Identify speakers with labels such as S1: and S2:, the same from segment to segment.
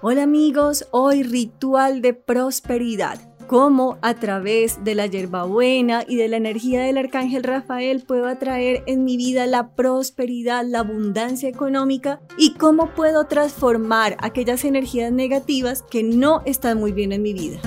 S1: Hola amigos, hoy ritual de prosperidad. Cómo a través de la hierbabuena y de la energía del arcángel Rafael puedo atraer en mi vida la prosperidad, la abundancia económica y cómo puedo transformar aquellas energías negativas que no están muy bien en mi vida.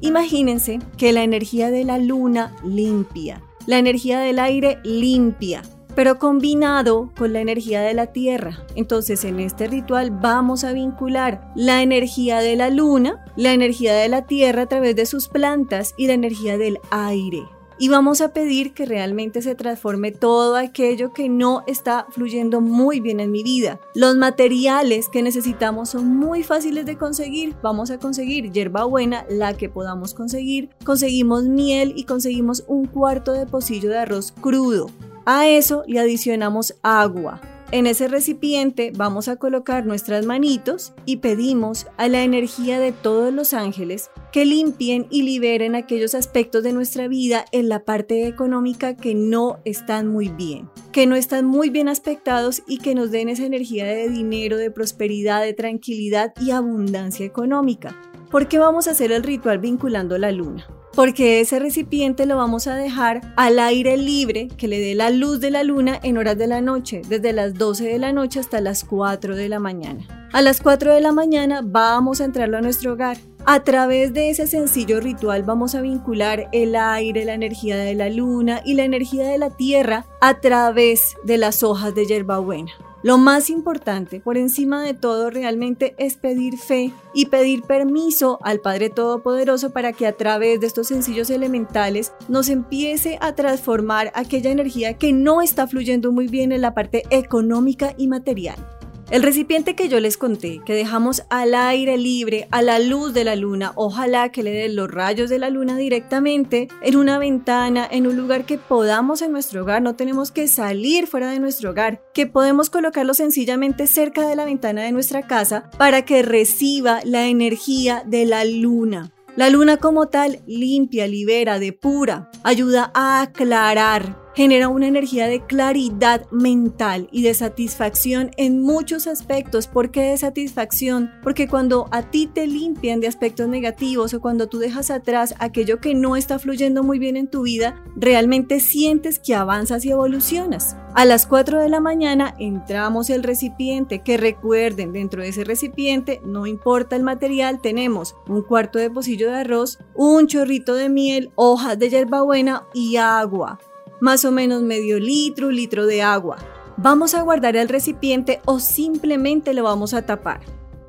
S1: Imagínense que la energía de la luna limpia, la energía del aire limpia, pero combinado con la energía de la tierra. Entonces en este ritual vamos a vincular la energía de la luna, la energía de la tierra a través de sus plantas y la energía del aire. Y vamos a pedir que realmente se transforme todo aquello que no está fluyendo muy bien en mi vida. Los materiales que necesitamos son muy fáciles de conseguir. Vamos a conseguir hierbabuena, la que podamos conseguir. Conseguimos miel y conseguimos un cuarto de pocillo de arroz crudo. A eso le adicionamos agua. En ese recipiente vamos a colocar nuestras manitos y pedimos a la energía de todos los ángeles que limpien y liberen aquellos aspectos de nuestra vida en la parte económica que no están muy bien, que no están muy bien aspectados y que nos den esa energía de dinero, de prosperidad, de tranquilidad y abundancia económica. ¿Por qué vamos a hacer el ritual vinculando la luna? Porque ese recipiente lo vamos a dejar al aire libre que le dé la luz de la luna en horas de la noche, desde las 12 de la noche hasta las 4 de la mañana. A las 4 de la mañana vamos a entrarlo a nuestro hogar. A través de ese sencillo ritual vamos a vincular el aire, la energía de la luna y la energía de la tierra a través de las hojas de hierbabuena. Lo más importante, por encima de todo, realmente es pedir fe y pedir permiso al Padre Todopoderoso para que a través de estos sencillos elementales nos empiece a transformar aquella energía que no está fluyendo muy bien en la parte económica y material. El recipiente que yo les conté, que dejamos al aire libre, a la luz de la luna, ojalá que le den los rayos de la luna directamente en una ventana, en un lugar que podamos en nuestro hogar, no tenemos que salir fuera de nuestro hogar, que podemos colocarlo sencillamente cerca de la ventana de nuestra casa para que reciba la energía de la luna. La luna como tal limpia, libera, depura, ayuda a aclarar, genera una energía de claridad mental y de satisfacción en muchos aspectos. ¿Por qué de satisfacción? Porque cuando a ti te limpian de aspectos negativos o cuando tú dejas atrás aquello que no está fluyendo muy bien en tu vida, realmente sientes que avanzas y evolucionas. A las 4 de la mañana entramos el recipiente, que recuerden, dentro de ese recipiente, no importa el material, tenemos un cuarto de pocillo de arroz, un chorrito de miel, hojas de hierbabuena y agua más o menos medio litro, litro de agua. Vamos a guardar el recipiente o simplemente lo vamos a tapar.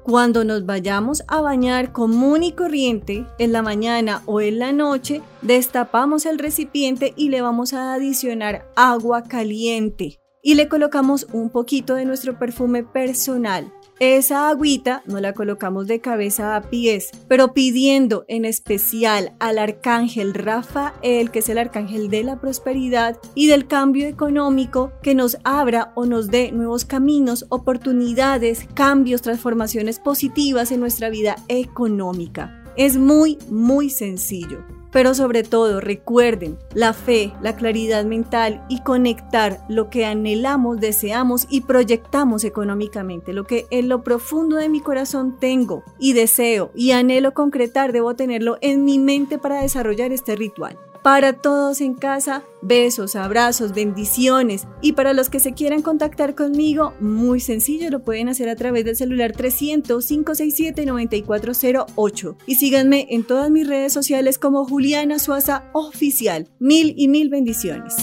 S1: Cuando nos vayamos a bañar común y corriente, en la mañana o en la noche, destapamos el recipiente y le vamos a adicionar agua caliente. Y le colocamos un poquito de nuestro perfume personal. Esa agüita no la colocamos de cabeza a pies, pero pidiendo en especial al arcángel Rafael, que es el arcángel de la prosperidad y del cambio económico, que nos abra o nos dé nuevos caminos, oportunidades, cambios, transformaciones positivas en nuestra vida económica. Es muy, muy sencillo. Pero sobre todo recuerden la fe, la claridad mental y conectar lo que anhelamos, deseamos y proyectamos económicamente. Lo que en lo profundo de mi corazón tengo y deseo y anhelo concretar, debo tenerlo en mi mente para desarrollar este ritual. Para todos en casa, besos, abrazos, bendiciones. Y para los que se quieran contactar conmigo, muy sencillo, lo pueden hacer a través del celular 300-567-9408. Y síganme en todas mis redes sociales como Juliana Suaza Oficial. Mil y mil bendiciones.